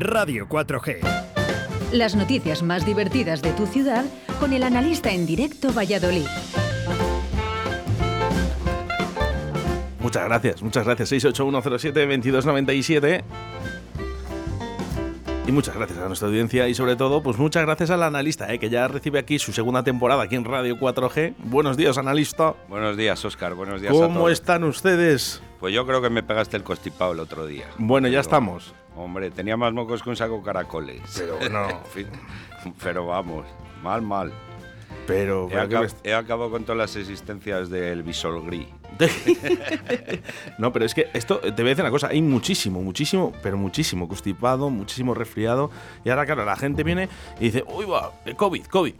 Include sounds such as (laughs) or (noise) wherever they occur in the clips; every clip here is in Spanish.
Radio 4G. Las noticias más divertidas de tu ciudad con el analista en directo Valladolid. Muchas gracias, muchas gracias. 68107-2297. Y muchas gracias a nuestra audiencia y sobre todo, pues muchas gracias al analista, eh, que ya recibe aquí su segunda temporada aquí en Radio 4G. Buenos días, analista. Buenos días, Oscar. Buenos días ¿Cómo a todos. están ustedes? Pues yo creo que me pegaste el constipado el otro día. Bueno, ya estamos. Hombre, tenía más mocos que un saco caracoles. Pero (laughs) no. Pero vamos, mal, mal. Pero, He, pero ¿qué acab- me- he acabado con todas las existencias del bisolgrí. (laughs) no, pero es que esto, te voy a decir una cosa, hay muchísimo, muchísimo, pero muchísimo constipado, muchísimo resfriado. Y ahora, claro, la gente viene y dice, uy, va, eh, COVID, COVID.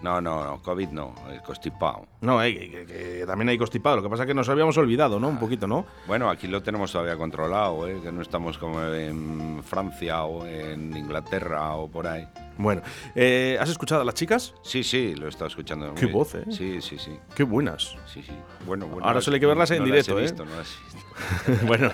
No, no, no, COVID no, el constipado. No, eh, que, también hay constipado. Lo que pasa es que nos habíamos olvidado, ¿no? Un poquito, ¿no? Bueno, aquí lo tenemos todavía controlado, ¿eh? que no estamos como en Francia o en Inglaterra o por ahí. Bueno, eh, ¿has escuchado a las chicas? Sí, sí, lo he estado escuchando. Qué voz, ¿eh? Sí, sí, sí. Qué buenas. Sí, sí. Bueno, bueno. Ahora solo hay que verlas en no directo, las he ¿eh? visto, no las he visto. (laughs) bueno,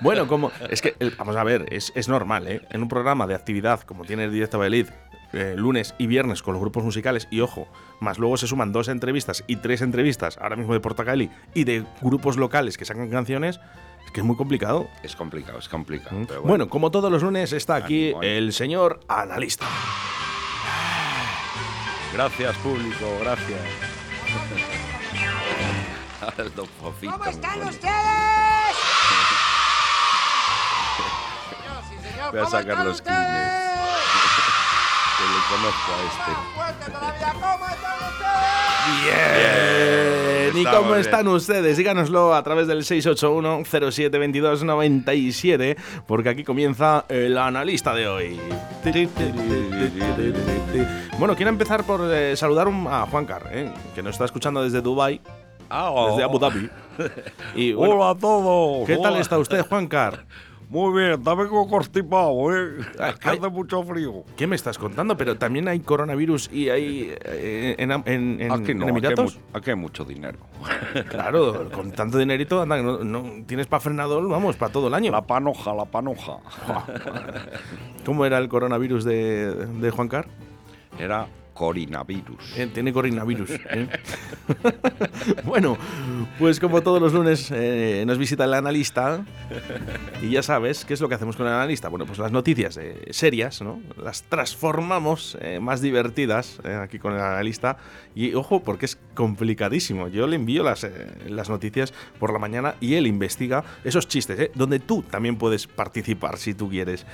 bueno, como es que vamos a ver, es, es normal, ¿eh? En un programa de actividad como tiene el Directo Valladolid, eh, lunes y viernes con los grupos musicales y ojo, más luego se suman dos entrevistas y tres entrevistas ahora mismo de Portacali y de grupos locales que sacan canciones, es que es muy complicado. Es complicado, es complicado. ¿Mm? pero Bueno. como todos los lunes está aquí ánimo. el señor analista. Gracias, público, gracias. (laughs) ¿Cómo están ustedes? Voy a ¿Cómo sacar los ustedes? Que le conozco a este. Más fuerte todavía. ¿Cómo están ustedes? Bien. ¿Y cómo bien. están ustedes? Díganoslo a través del 681-072297, porque aquí comienza el analista de hoy. Bueno, quiero empezar por eh, saludar un- a Juan Car, eh, que nos está escuchando desde Dubai, Ah, oh. desde Abu Dhabi. (laughs) Y, bueno, Hola a todos. ¿Qué tal está usted, Juan Car? (laughs) Muy bien, también con constipado, ¿eh? Ah, que hace mucho frío. ¿Qué me estás contando? Pero también hay coronavirus y hay eh, en, en- en- Aquí en no, aquí hay, Emiratos. aquí hay mucho dinero. (laughs) Claro, con tanto dinerito, anda, no, no- tienes para frenador, vamos, para todo el año. La panoja, la panoja. (laughs) ¿Cómo era el coronavirus de, de Juan Car? Era coronavirus. Eh, tiene coronavirus. ¿eh? (laughs) bueno, pues como todos los lunes eh, nos visita el analista y ya sabes qué es lo que hacemos con el analista. Bueno, pues las noticias eh, serias, ¿no? Las transformamos más divertidas aquí con el analista. Y ojo, porque es complicadísimo. Yo le envío las, las noticias por la mañana y él investiga esos chistes, donde tú también puedes participar si tú quieres.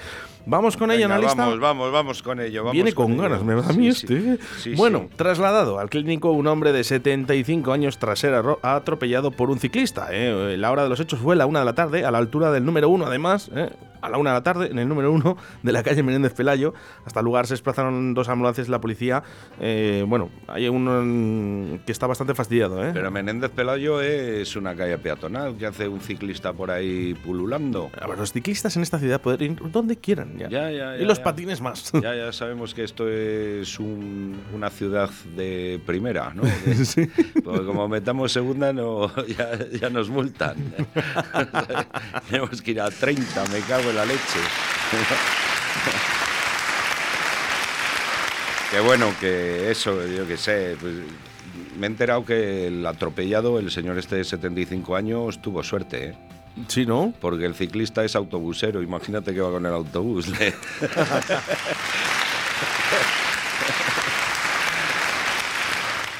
Vamos con ello, Venga, analista. Vamos, vamos, vamos con ello. vamos Viene con ganas, me va a mí Sí, este. sí. ¿eh? Bueno, trasladado al clínico un hombre de 75 años tras ser atropellado por un ciclista. ¿eh? La hora de los hechos fue la una de la tarde, a la altura del número uno, además, ¿eh? A la una de la tarde, en el número uno de la calle Menéndez Pelayo. Hasta el lugar se desplazaron dos ambulancias de la policía. Eh, bueno, hay uno que está bastante fastidiado. ¿eh? Pero Menéndez Pelayo es una calle peatonal que hace un ciclista por ahí pululando. A ver, los ciclistas en esta ciudad pueden ir donde quieran. Ya. Ya, ya, y ya, los ya. patines más. (laughs) Ya, ya sabemos que esto es un- una ciudad de primera, ¿no? (laughs) Que- Sí. Porque como metamos segunda, no, (laughs) ya, ya nos multan. Tenemos que ir a 30, me cago en la leche. Qué bueno que eso, yo qué sé, pues, me he enterado que el atropellado, el señor este de 75 años, tuvo suerte, ¿eh? Sí, ¿no? Porque el ciclista es autobusero, imagínate que va con el autobús. (laughs)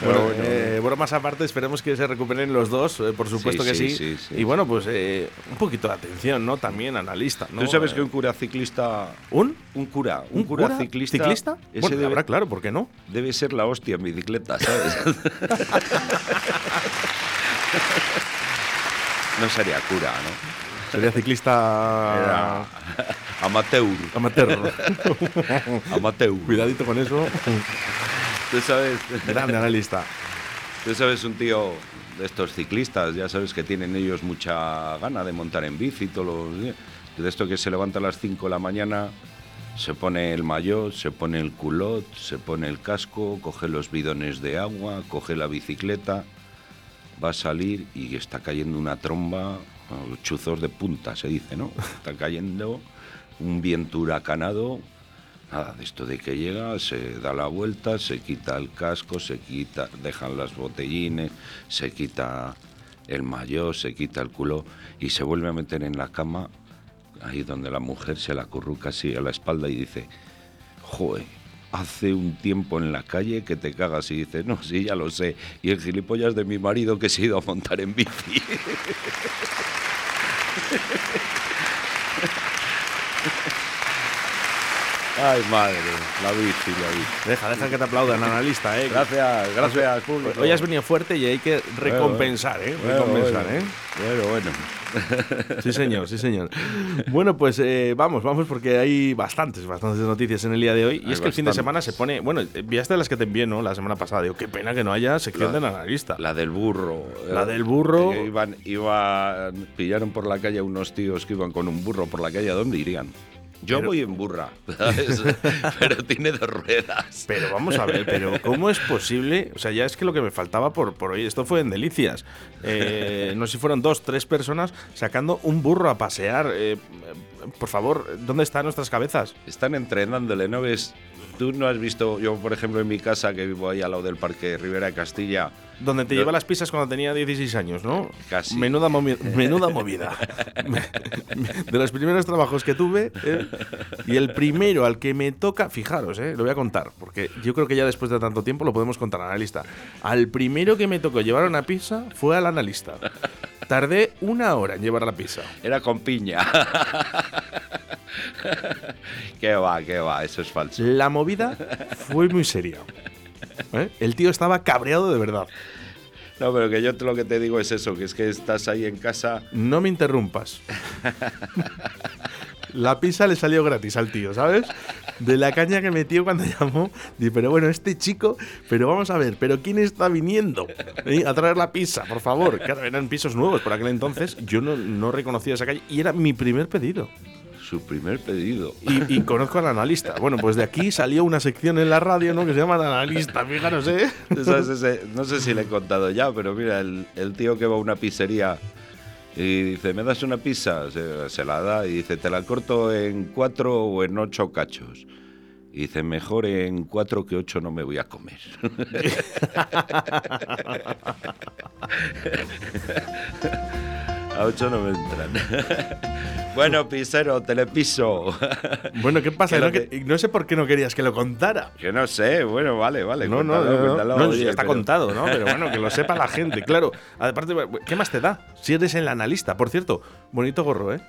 Bueno, Bueno, eh, bromas aparte, esperemos que se recuperen los dos, eh, por supuesto Sí, que sí. sí, sí, sí, y bueno, pues eh, un poquito de atención, ¿no? También analista, ¿no? ¿Tú sabes Eh, que un cura ciclista... ¿Un? Un cura, ¿Un cura ciclista... ciclista? Ese Bueno, debe, habrá, claro, ¿por qué no? debe ser la hostia en bicicleta, ¿sabes? (laughs) no sería cura, ¿no? Sería ciclista Era amateur. amateur. (laughs) Amateur. Cuidadito con eso. (laughs) Tú sabes, Grande analista. tú sabes un tío de estos ciclistas, ya sabes que tienen ellos mucha gana de montar en bici todos los días. De esto que se levanta a las 5 de la mañana, se pone el maillot, se pone el culot, se pone el casco, coge los bidones de agua, coge la bicicleta, va a salir y está cayendo una tromba, chuzos de punta se dice, ¿no? Está cayendo un viento huracanado. Nada, de esto de que llega, se da la vuelta, se quita el casco, se quita, dejan las botellines, se quita el maillot, se quita el culo y se vuelve a meter en la cama, ahí donde la mujer se la acurruca así a la espalda y dice, joder, hace un tiempo en la calle que te cagas y dice, no, sí, ya lo sé, y el gilipollas de mi marido que se ha ido a montar en bici. (laughs) Ay, madre, la bici, la bici. Deja, deja que te aplaudan, analista, ¿eh? Gracias, gracias, público. Hoy has venido fuerte y hay que recompensar, ¿eh? Bueno, Recompensar, bueno. ¿eh? Bueno, bueno. Sí, señor, sí, señor. Bueno, pues eh, vamos, vamos, porque hay bastantes, bastantes noticias en el día de hoy. Y Hay es que el fin de semana se pone. Bueno, enviaste las que te envié, ¿no? La semana pasada. Digo, qué pena que no haya sección La- del analista. La del burro. La eh, del burro. Iban, iban, pillaron por la calle unos tíos que iban con un burro por la calle. ¿A dónde irían? Yo Pero- voy en burra, ¿sabes? (laughs) pero tiene dos ruedas. Pero vamos a ver, pero ¿cómo es posible? O sea, ya es que lo que me faltaba por, por hoy, esto fue en Delicias. Eh, no sé si fueron dos, tres personas sacando un burro a pasear. Eh, por favor, ¿dónde están nuestras cabezas? Están entrenándole, ¿no ves? Tú no has visto, yo por ejemplo en mi casa que vivo ahí al lado del parque Rivera de Castilla, Donde te Yo- lleva las pisas cuando tenía 16 años, ¿no? Casi. Menuda, movi- (laughs) menuda movida. De los primeros trabajos que tuve, ¿eh? y el primero al que me toca, fijaros, ¿eh? lo voy a contar, porque yo creo que ya después de tanto tiempo lo podemos contar al analista. Al primero que me tocó llevar una pizza fue al analista. Tardé una hora en llevar la pizza. era con piña. (laughs) (laughs) qué va, qué va, eso es falso. La movida fue muy seria. ¿eh? El tío estaba cabreado de verdad. No, pero que yo te- lo que te digo es eso, que es que estás ahí en casa No me interrumpas. La pizza le salió gratis al tío, ¿sabes? De la caña que metió cuando llamó. Di, pero bueno, este chico, pero vamos a ver, pero ¿quién está viniendo ¿Eh? a traer la pizza, por favor? Claro, eran pisos nuevos por aquel entonces. Yo no, no reconocía esa calle y era mi primer pedido. Su primer pedido. Y, y conozco al analista. Bueno, pues de aquí salió una sección en la radio, ¿no? Que se llama el analista, fijaros, ¿eh? ¿Sabes ese- no sé si le he contado ya, pero mira, el, el tío que va a una pizzería y dice, ¿me das una pizza? Se, se la da y dice, ¿te la corto en cuatro o en ocho cachos? Y dice, mejor en cuatro que ocho no me voy a comer. (laughs) a ocho no me entran. (laughs) bueno, pisero, telepiso. (laughs) Bueno, ¿qué pasa? Que No, que- no sé por qué no querías que lo contara. que no sé, bueno, vale, vale. No, no, cuéntalo, no, no, cuéntalo, no, oye, está pero- contado, ¿no? Pero bueno, que lo (laughs) sepa la gente, claro. Aparte, ¿qué más te da? Si eres el analista, por cierto, bonito gorro, ¿eh?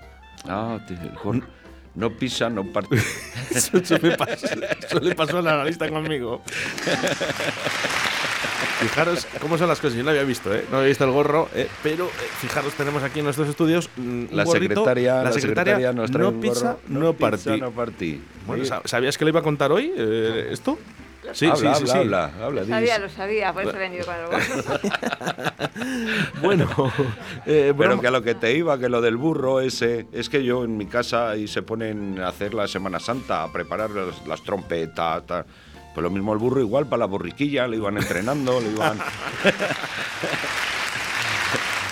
Ah, tío, gorro. No pisa, no parte. Eso, eso me pasó, eso le pasó al analista conmigo. Fijaros cómo son las cosas. Yo no había visto, ¿eh? No había visto el gorro, ¿eh? pero eh, fijaros, tenemos aquí en nuestros estudios un La gorrito. secretaria, la secretaria, nos trae no gorro, no, pisa, partí. no partí. Bueno, Sí. ¿sab- ¿sabías que le iba a contar hoy eh, esto? Sí, habla, sí, sí, habla, sí. habla, habla, Lo sabía, lo sabía, por eso he venido con el gorro. (laughs) Bueno, eh, Pero que a lo que te iba, que lo del burro ese, es que yo en mi casa ahí se ponen a hacer la Semana Santa, a preparar las, las trompetas, ta. Pues lo mismo el burro igual para la borriquilla, le iban entrenando, le iban... (laughs)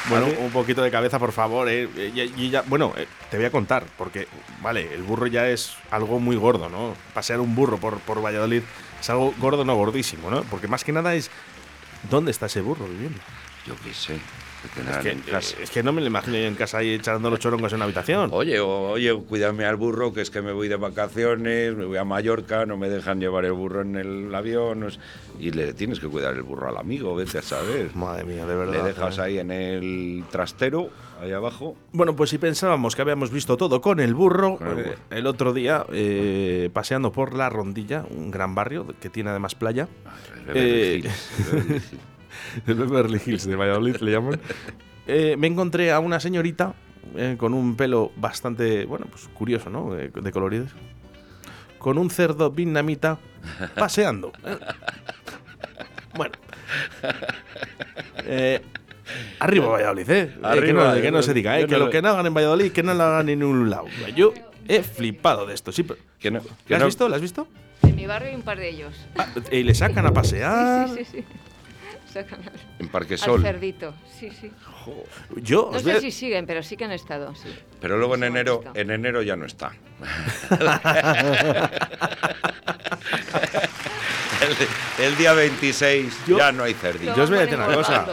Bueno, un poquito de cabeza, por favor. eh. Eh, y- y ya- bueno, eh, te voy a contar, porque, vale, el burro ya es algo muy gordo, ¿no? Pasear un burro por, por Valladolid es algo gordo, no gordísimo, ¿no? Porque más que nada es, ¿dónde está ese burro viviendo? Yo qué sé, Es tendrán que, en casa. eh, es que no me lo imagino yo en casa ahí echando los chorongos en una habitación. Oye, oye, cuídame al burro, que es que me voy de vacaciones, me voy a Mallorca, no me dejan llevar el burro en el avión. Y le tienes que cuidar el burro al amigo, vete a saber. (laughs) Madre mía, de verdad. Le dejas ¿eh? ahí en el trastero, ahí abajo. Bueno, pues si pensábamos que habíamos visto todo con el burro, Con el eh, burro. el otro día, eh, paseando por La Rondilla, un gran barrio que tiene además playa, El Eh, el Hills. (laughs) el Beverly Hills de Valladolid le llaman, eh, me encontré a una señorita eh, con un pelo bastante, bueno, pues curioso, ¿no? De, de coloridos. Con un cerdo vietnamita paseando. ¿eh? Bueno. Eh, arriba Valladolid, ¿eh? Eh, que, Arriba, no, que no se diga, ¿eh? Que no lo que no hagan en Valladolid, que no lo hagan en ningún lado. Yo he flipado de esto, sí. pero- Que no- ¿La que has no- visto? ¿La has visto? En mi barrio hay un par de ellos. Ah, y le sacan a (laughs) pasear. Sí, sí, sí. Sacan al, En Parque al Sol. cerdito. Sí, sí. Yo No sé si siguen, pero sí que han estado, sí. Pero luego en enero, en enero ya no está. (laughs) el, el día 26 Yo- ya no hay cerdillo. Yo os voy a decir una cosa.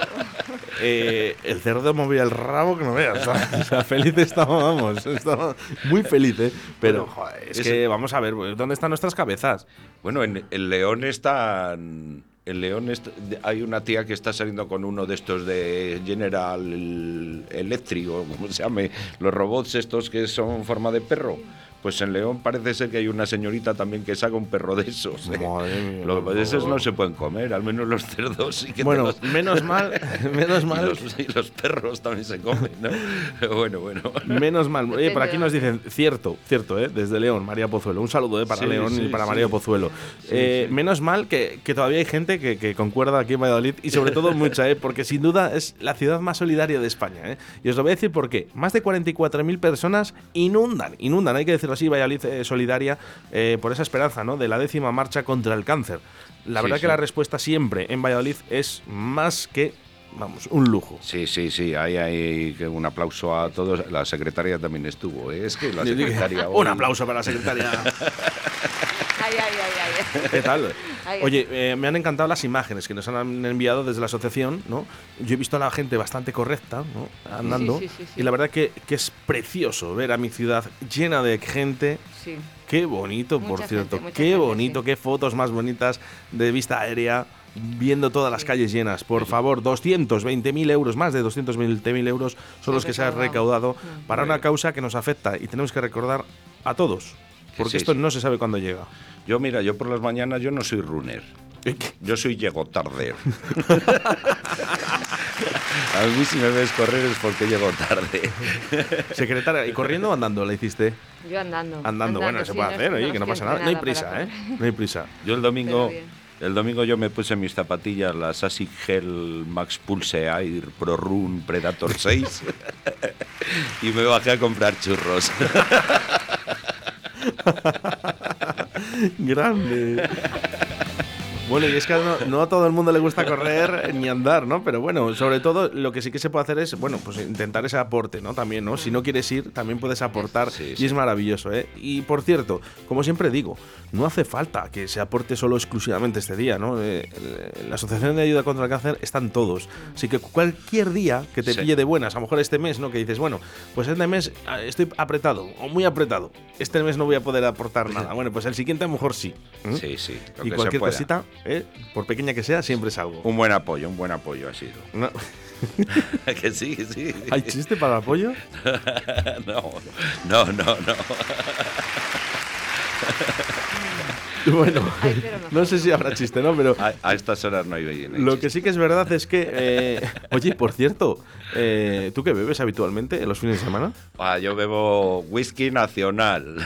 Eh, el cerdo movía el rabo que no veas. (laughs) O sea, feliz vamos. Estaba muy feliz, ¿eh? Pero, joder, es que vamos a ver, ¿dónde están nuestras cabezas? Bueno, en el León está. En León hay una tía que está saliendo con uno de estos de General Electric, o como se llame, los robots estos que son forma de perro. Pues en León parece ser que hay una señorita también que saca un perro de esos. ¿eh? Madre mía, Lo que pasa es que esos no se pueden comer, al menos los cerdos sí que Bueno, los- menos mal, (laughs) menos y mal. los, y los perros también se comen, ¿no? Bueno, bueno. Menos mal. (laughs) Oye, por aquí de nos dicen, cierto, cierto, ¿eh? desde León, María Pozuelo. Un saludo ¿eh? para Sí, León y para sí. María Pozuelo. Eh, Menos mal que, que todavía hay gente que, que concuerda aquí en Valladolid y sobre todo mucha, ¿eh? porque sin duda es la ciudad más solidaria de España. ¿eh? Y os lo voy a decir por qué. Más de 44.000 personas inundan, inundan, hay que decirlo así, Valladolid eh, solidaria eh, por esa esperanza ¿no? de la décima marcha contra el cáncer. La verdad sí. que la respuesta siempre en Valladolid es más que, vamos, un lujo. Sí, sí, sí, ahí hay un aplauso a todos. La secretaria también estuvo, ¿eh? es que la secretaria. Un aplauso para la secretaria. (laughs) Ay, ay, ay, ay. ¿Qué tal? Oye, eh, me han encantado las imágenes que nos han enviado desde la asociación, ¿no? Yo he visto a la gente bastante correcta, ¿no? Andando. Sí, sí, sí, sí. Y la verdad que, que es precioso ver a mi ciudad llena de gente. Qué bonito, por cierto. gente, qué gente, bonito, qué fotos más bonitas de vista aérea. Viendo todas las calles llenas, por favor, 220.000 euros, más de 220.000 euros son los que se han recaudado. recaudado Mm. para una causa que nos afecta y tenemos que recordar a todos, porque sí, esto sí. no se sabe cuándo llega. Yo, mira, yo por las mañanas yo no soy runner. Yo soy llego tarde. (laughs) A mí si me ves correr es porque llego tarde. Secretaria, ¿y corriendo o andando la hiciste? Yo andando. Andando, bueno, se puede no- hacer, oye, que no pasa nada. No hay prisa, ¿eh? No hay prisa. Yo el domingo, el domingo yo me puse mis zapatillas, las Asic Gel Max Pulse Air Pro Run Predator 6 (laughs) y me bajé a comprar churros. (laughs) (laughs) Grande. Bueno, y es que no, no a todo el mundo le gusta correr ni andar, ¿no? Pero bueno, sobre todo lo que sí que se puede hacer es, bueno, pues intentar ese aporte, ¿no? También, ¿no? Si no quieres ir, también puedes aportar Sí, y es maravilloso, ¿eh? Y por cierto, como siempre digo, no hace falta que se aporte solo exclusivamente este día, ¿no? Eh, la Asociación de Ayuda contra el Cáncer están todos. Así que cualquier día que te Sí. pille de buenas, a lo mejor este mes, ¿no? Que dices, bueno, pues este mes ah, estoy apretado o muy apretado. Este mes no voy a poder aportar (laughs) nada. Bueno, pues el siguiente a lo mejor sí. ¿eh? Sí, sí, lo y que se cualquier pueda. cosita, ¿eh? por pequeña que sea, siempre es algo. Un buen apoyo, un buen apoyo ha sido. No- (laughs) que sí, que sí. ¿Hay chiste para el apoyo? (laughs) no, no, no, no. (laughs) (laughs) Bueno, Ay, no. no sé si habrá chiste, ¿no? Pero A, a estas horas no hay bien. lo que sí que es verdad es que. eh, (laughs) oye, por cierto, eh, ¿tú qué bebes habitualmente en los fines de semana? Ah, yo bebo whisky nacional.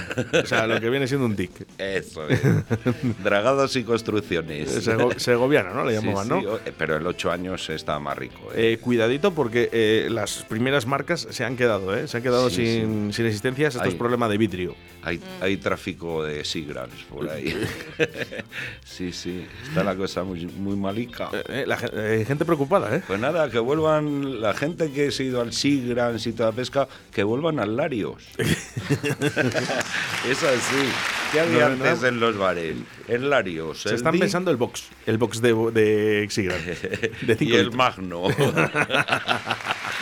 O sea, lo que viene siendo un tic. Eso es. (laughs) Dragados y construcciones. Sego- segoviano, ¿no? Le llamaban, sí, ¿no? eh, pero el 8 años está más rico. ¿eh? Eh, cuidadito porque eh, las primeras marcas se han quedado, ¿eh? Se han quedado Sí, sin, sin existencias. Esto es problema de vidrio. hay, hay tráfico de Sigrans por ahí. (laughs) sí, sí. Está la cosa muy, muy malica. Eh, eh, la eh, gente preocupada, ¿eh? Pues nada, que vuelvan la gente que se ha ido al Sigrans y toda la pesca, que vuelvan al Larios. (laughs) es así. ¿Qué había No, antes en los bares? El Larios. Se el están pensando el box. El box de, de. De (laughs) y el. Magno.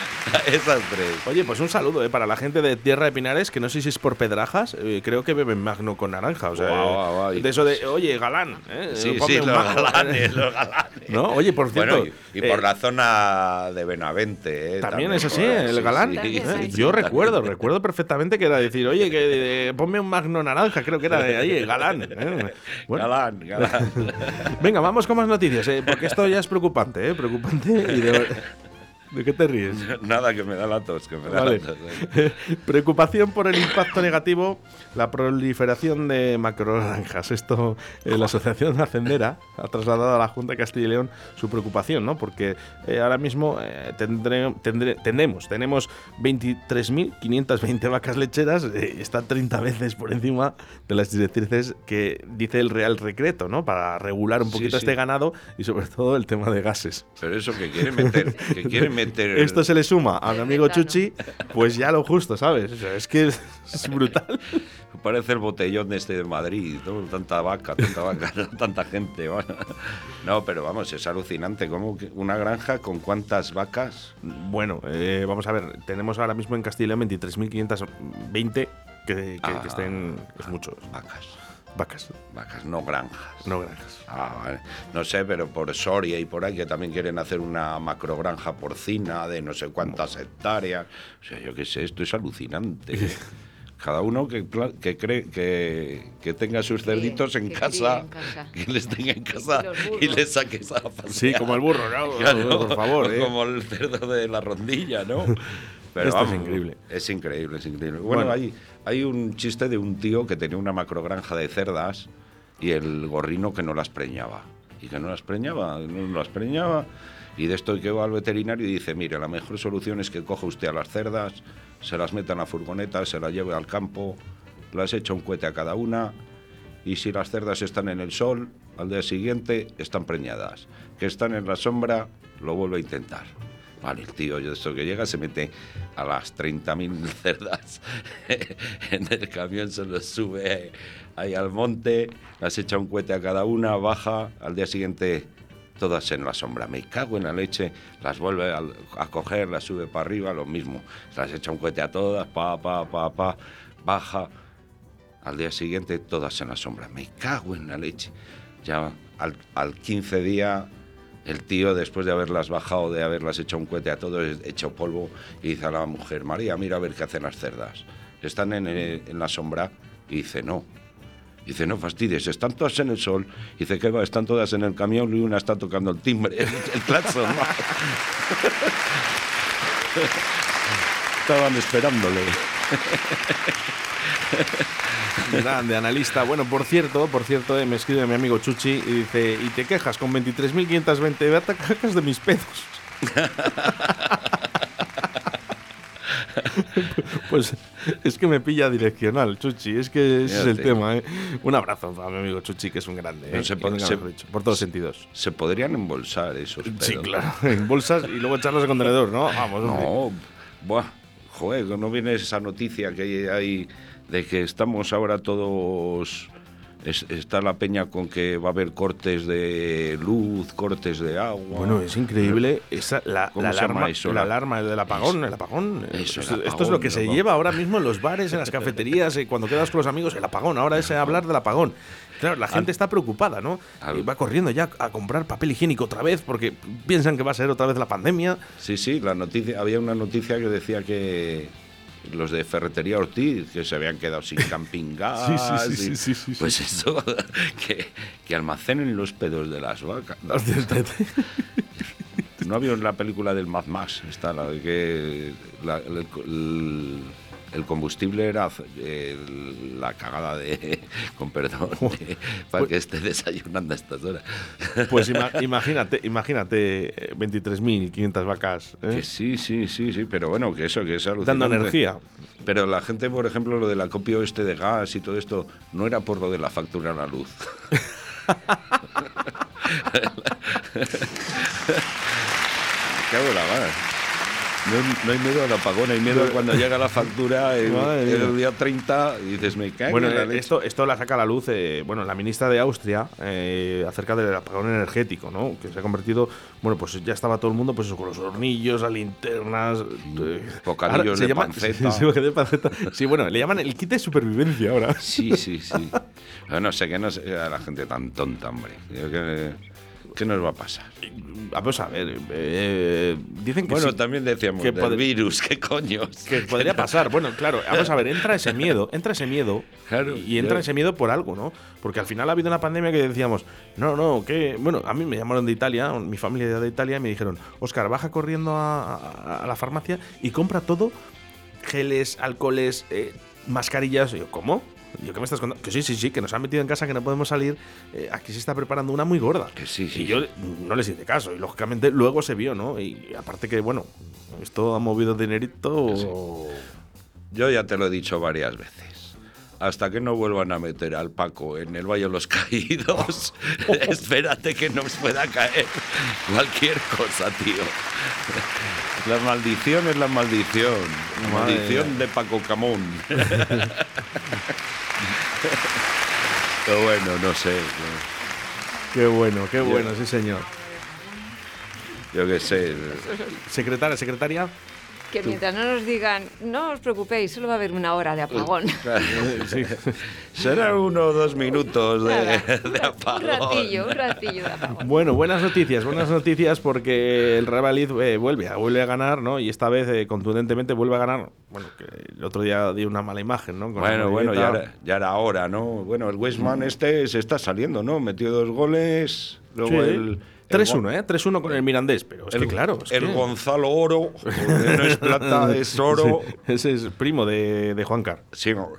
(laughs) Esas tres. Oye, pues un saludo eh, para la gente de Tierra de Pinares, que no sé si es por pedrajas, eh, creo que beben magno con naranja. O sea, Guau, eh, de eso de, oye, galán. eh, Sí, ponme sí, un los Magno". galanes, (laughs) los galanes. ¿No? Oye, por cierto. Bueno, y, y por eh, la zona de Benavente. ¿eh? También es así, el sí, galán. sí, También, ¿eh? sí, Yo sí. recuerdo, recuerdo perfectamente que era decir, oye, que eh, ponme un magno naranja, creo que era de ahí, galán. ¿eh? (laughs) Bueno, Galán, galán. venga, vamos con más noticias, eh, porque esto ya es preocupante, ¿eh? Preocupante y de ver- ¿De qué te ríes? (laughs) Nada, que me da la tos, que me da Vale. la tos. (laughs) Preocupación por el impacto negativo, la proliferación de macrogranjas. Esto, eh, la Asociación Hacendera ha trasladado a la Junta de Castilla y León su preocupación, ¿no? Porque eh, ahora mismo eh, tendré- tendré- tenemos, tenemos 23.520 vacas lecheras, eh, está 30 veces por encima de las directrices que dice el Real Decreto, ¿no? Para regular un Sí, poquito sí. este ganado y sobre todo el tema de gases. Pero eso que quiere meter, que quiere meter. (laughs) Esto se le suma a mi amigo. Chuchi, pues ya lo justo, ¿sabes? O sea, es que es, brutal. Parece el botellón de este de Madrid, ¿no? tanta vaca, tanta vaca, (laughs) tanta gente. bueno. No, pero vamos, es alucinante. ¿Cómo que una granja con cuántas vacas? Bueno, eh, vamos a ver, tenemos ahora mismo en Castilla y León 23.520 que, que, que Ah. estén, es muchos, Vacas. Vacas, Vacas, no granjas. no granjas. Ah, vale. No sé, pero por Soria y por ahí que también quieren hacer una macrogranja porcina de no sé cuántas hectáreas. O sea, yo qué sé, esto es alucinante. (laughs) Cada uno que, que cree que, que tenga sus cerditos en que casa, en casa. que les tenga en casa y les saques a pasear. Sí, como el burro, ¿no? Claro, por favor. ¿eh? Como el cerdo de la rondilla, ¿no? (laughs) Esto es increíble. Es increíble, es increíble. Bueno, Bueno. Hay, hay un chiste de un tío que tenía una macrogranja de cerdas y el gorrino que no las preñaba. Y que no las preñaba, no las preñaba. Y de esto que va al veterinario y dice, mire, la mejor solución es que coja usted a las cerdas, se las meta en la furgoneta, se las lleve al campo, las echa un cohete a cada una y si las cerdas están en el sol, al día siguiente están preñadas. Que están en la sombra, lo vuelve a intentar. Vale, el tío, yo esto que llega, se mete a las 30.000 cerdas (laughs) en el camión, se los sube ahí al monte, las echa un cohete a cada una, baja, al día siguiente todas en la sombra. Me cago en la leche, las vuelve al- a, coger, las sube para arriba, lo mismo. Las echa un cohete a todas, pa, pa, pa, pa, baja, al día siguiente todas en la sombra. Me cago en la leche. Ya al, al 15 día, el tío, después de haberlas bajado, de haberlas hecho un cohete a todos, hecho polvo, y dice a la mujer, María, mira a ver qué hacen las cerdas. Están en, en la sombra. Y dice, no. Dice, no fastidies, están todas en el sol. Dice, ¿qué va? Están todas en el camión y una está tocando el timbre, (laughs) el, el. (laughs) Estaban esperándole. (laughs) Grande analista. Bueno, por cierto, por cierto, eh, me escribe mi amigo Chuchi y dice, ¿y te quejas con 23.520 batacacas de mis pedos? (laughs) pues es que me pilla direccional, Chuchi. Es que ese es el tema, ¿eh? Un abrazo para mi amigo Chuchi, que es un grande, ¿eh? No se dicho, por todos sentidos. Se podrían embolsar esos pedos. Sí, claro, (laughs) en bolsas y luego echarlos al contenedor, ¿no? Vamos, hombre. No, buah, joder, no viene esa noticia que hay de que estamos ahora todos. es- está la peña con que va a haber cortes de luz, cortes de agua. Bueno, es increíble esa, la, ¿Cómo la alarma, eso? la La- alarma del apagón, el apagón. Eso, el esto, esto es apagón, lo que se apagón. lleva ahora mismo en los bares, en las cafeterías, eh, cuando quedas con los amigos, el apagón. Ahora es hablar del apagón. Claro, la gente está preocupada, ¿no? al- Y va corriendo ya a comprar papel higiénico otra vez porque piensan que va a ser otra vez la pandemia. Sí, sí, la noticia, había una noticia que decía que los de Ferretería Ortiz, que se habían quedado sin (laughs) camping gas. Sí, sí, sí, Pues eso, que, que almacenen los pedos de las vacas. (laughs) ¿No había la película del Mad Max? Está la de que la- el, el- el combustible era la cagada de, (laughs) con perdón, de- para que esté desayunando a estas horas. Pues ima- (laughs) imagínate, imagínate eh, 23.500 vacas. ¿eh? Que sí, sí, sí, sí, pero bueno, que eso, que es alucinante. Dando energía. Pero la gente, por ejemplo, lo del acopio este de gas y todo esto, no era por lo de la factura a la luz. Cago en la. No, no hay miedo al apagón, hay miedo cuando llega la factura el, (laughs) el día 30 y dices, me cago Bueno, la eh, esto, esto la saca a la luz, eh, bueno, la ministra de Austria, eh, acerca del apagón energético, ¿no? Que se ha convertido, bueno, pues ya estaba todo el mundo, pues eso, con los hornillos, las linternas, eh, bocadillos de llama- (laughs) panceta. Sí, sí, bocadillos de panceta. Sí, bueno, le llaman el kit de supervivencia ahora. Sí, sí, sí. No sé, que no sé a la gente tan tonta, hombre. Yo que- ¿Qué nos va a pasar? Vamos a ver. eh, dicen que Bueno, sí, también decíamos que del pod- virus, ¿qué coños? que podría pasar. Bueno, claro, vamos a ver, entra ese miedo, entra ese miedo Claro, y entra claro. ese miedo por algo, ¿no? Porque al final ha habido una pandemia que decíamos, no, no, que, bueno, a mí me llamaron de Italia, mi familia de Italia, y me dijeron, Oscar, baja corriendo a, a- a la farmacia y compra todo, geles, alcoholes, eh, mascarillas. Y yo, ¿cómo? Yo, ¿qué me estás contando? Que sí, sí, sí, que nos han metido en casa, que no podemos salir. eh, aquí se está preparando una muy gorda. Que sí, sí. Y yo no les hice caso. Y lógicamente luego se vio, ¿no? Y aparte que, bueno, esto ha movido dinerito. Yo ya te lo he dicho varias veces. Hasta que no vuelvan a meter al Paco en el Valle de los Caídos, (laughs) espérate que nos pueda caer cualquier cosa, tío. La maldición es la maldición. La Madre maldición de Paco Camón. (laughs) Pero bueno, no sé. Qué bueno, qué bueno, sí, señor. Yo qué sé. Secretaria, secretaria. Que mientras no nos digan, no os preocupéis, solo va a haber una hora de apagón. (laughs) Sí. Será uno o dos minutos de, de un apagón. ratillo, un ratillo de apagón. Bueno, buenas noticias, buenas noticias porque el Real Valladolid eh, vuelve, a- vuelve a ganar, ¿no? Y esta vez eh, contundentemente vuelve a ganar. Bueno, que el otro día dio una mala imagen, ¿no? Con Bueno, bueno, ya era, ya era hora, ¿no? Bueno, el Westman este se está saliendo, ¿no? Metió dos goles, luego Sí, el... el 3-1, Gon- ¿eh? 3-1 con el Mirandés, pero es el, que claro. es el que- Gonzalo Oro, porque no es plata, (laughs) es oro. Sí, ese es primo de, de Juan Car. Sí, no.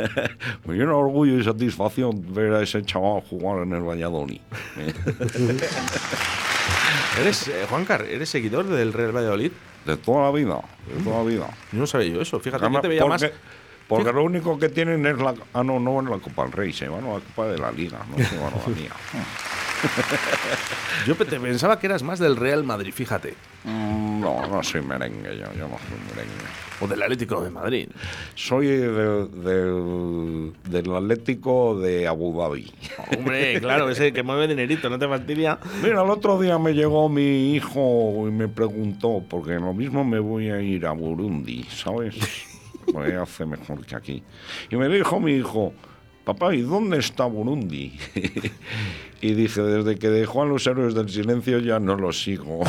(laughs) Me llena orgullo y satisfacción ver a ese chaval jugar en el Valladolid. (laughs) ¿Eres, eh, Juan Car, eres seguidor del Real Valladolid? De toda la vida, de toda la vida. Yo no sabía yo eso, fíjate, yo Además, te veía más... porque, porque lo único que tienen es la... Ah, no, no van a la Copa del Rey, se van a la Copa de la Liga, no se van a la mía. (laughs) Yo te pensaba que eras más del Real Madrid, fíjate. Mm, No, no soy merengue, yo, yo no soy merengue. O del Atlético de Madrid. Soy del, del, del Atlético de Abu Dhabi. Hombre, claro, ese que mueve dinerito, no te fastidia. Mira, el otro día me llegó mi hijo y me preguntó, porque lo mismo me voy a ir a Burundi, ¿sabes? (laughs) Porque hace mejor que aquí. Y me dijo mi hijo, papá, ¿y dónde está Burundi? (laughs) y dije, desde que dejó a los héroes del silencio ya no los sigo. (laughs)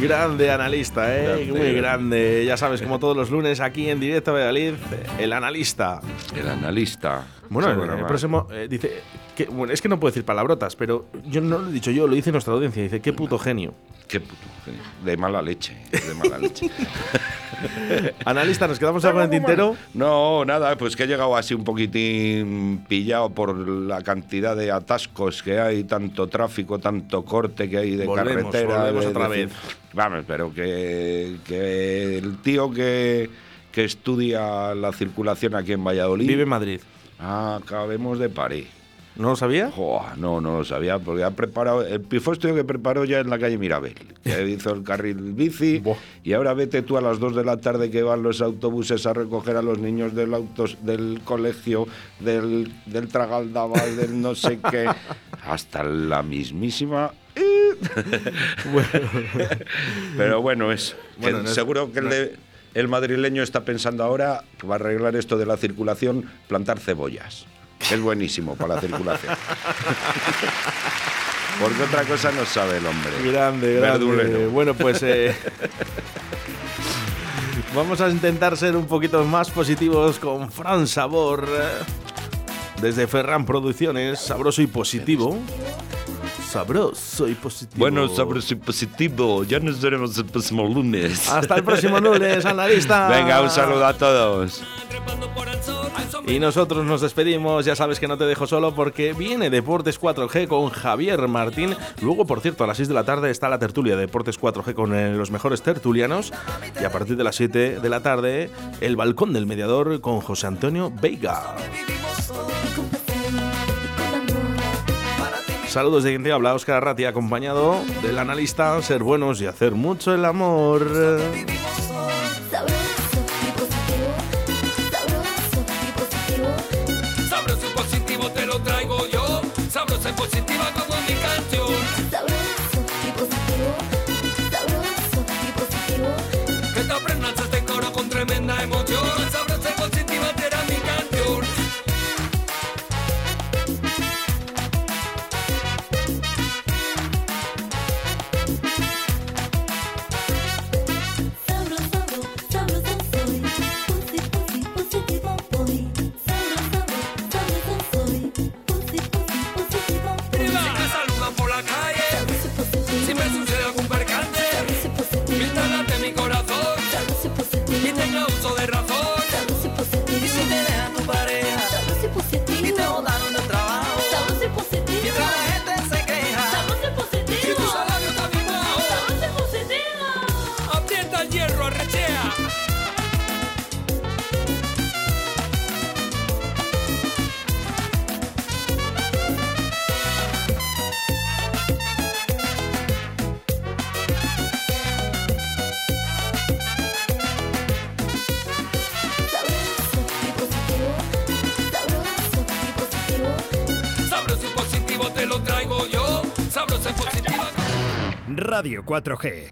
Grande analista, ¿eh? Grande. Muy grande. Ya sabes, como todos los lunes aquí en directo a Valladolid, el analista. el analista. Bueno, Sobre el, próximo eh, dice. Que, bueno, es que no puedo decir palabrotas, pero yo no lo he dicho yo, lo dice nuestra audiencia. Dice, qué puto genio. Qué puto genio. De mala leche, de mala leche. (laughs) Analista, ¿nos quedamos algo en el tintero? No, nada, pues que he llegado así un poquitín pillado por la cantidad de atascos que hay, tanto tráfico, tanto corte que hay de Volvemos, carretera. volvemos de- otra de- vez. Vamos, pero que, que el tío que, que estudia la circulación aquí en Valladolid. Vive en Madrid. Ah, acabemos de parir. ¿No lo sabía? Joa, no, no lo sabía, porque ha preparado. El pifostio que preparó ya en la calle Mirabel, que (laughs) hizo el carril bici. Buah. Y ahora vete tú a las 2 de la tarde que van los autobuses a recoger a los niños del, autos, del colegio, del, del Tragaldabal, del no sé (laughs) qué, hasta la mismísima. (laughs) Pero bueno, es. que Bueno, no es- seguro que el, de- el madrileño está pensando ahora que va a arreglar esto de la circulación, plantar cebollas. que Es buenísimo para la circulación. (laughs) Porque otra cosa no sabe el hombre. Grande, grande. Verdulero. Bueno, pues eh, (laughs) vamos a intentar ser un poquito más positivos con Fran Sabor. eh, Desde Ferran Producciones, sabroso y positivo. Sabroso y positivo. Bueno, sabroso y positivo. Ya nos veremos el próximo lunes. Hasta el próximo lunes, analista. (laughs) Venga, un saludo a todos. Y nosotros nos despedimos, ya sabes que no te dejo solo porque viene Deportes 4G con Javier Martín. Luego, por cierto, a las 6 de la tarde está la tertulia de Deportes 4G con eh, los mejores tertulianos. Y a partir de las 7 de la tarde, el balcón del mediador con José Antonio Veiga. Saludos de quien te habla, Óscar Arrati, acompañado del analista Ser Buenos y Hacer Mucho el Amor. 4G.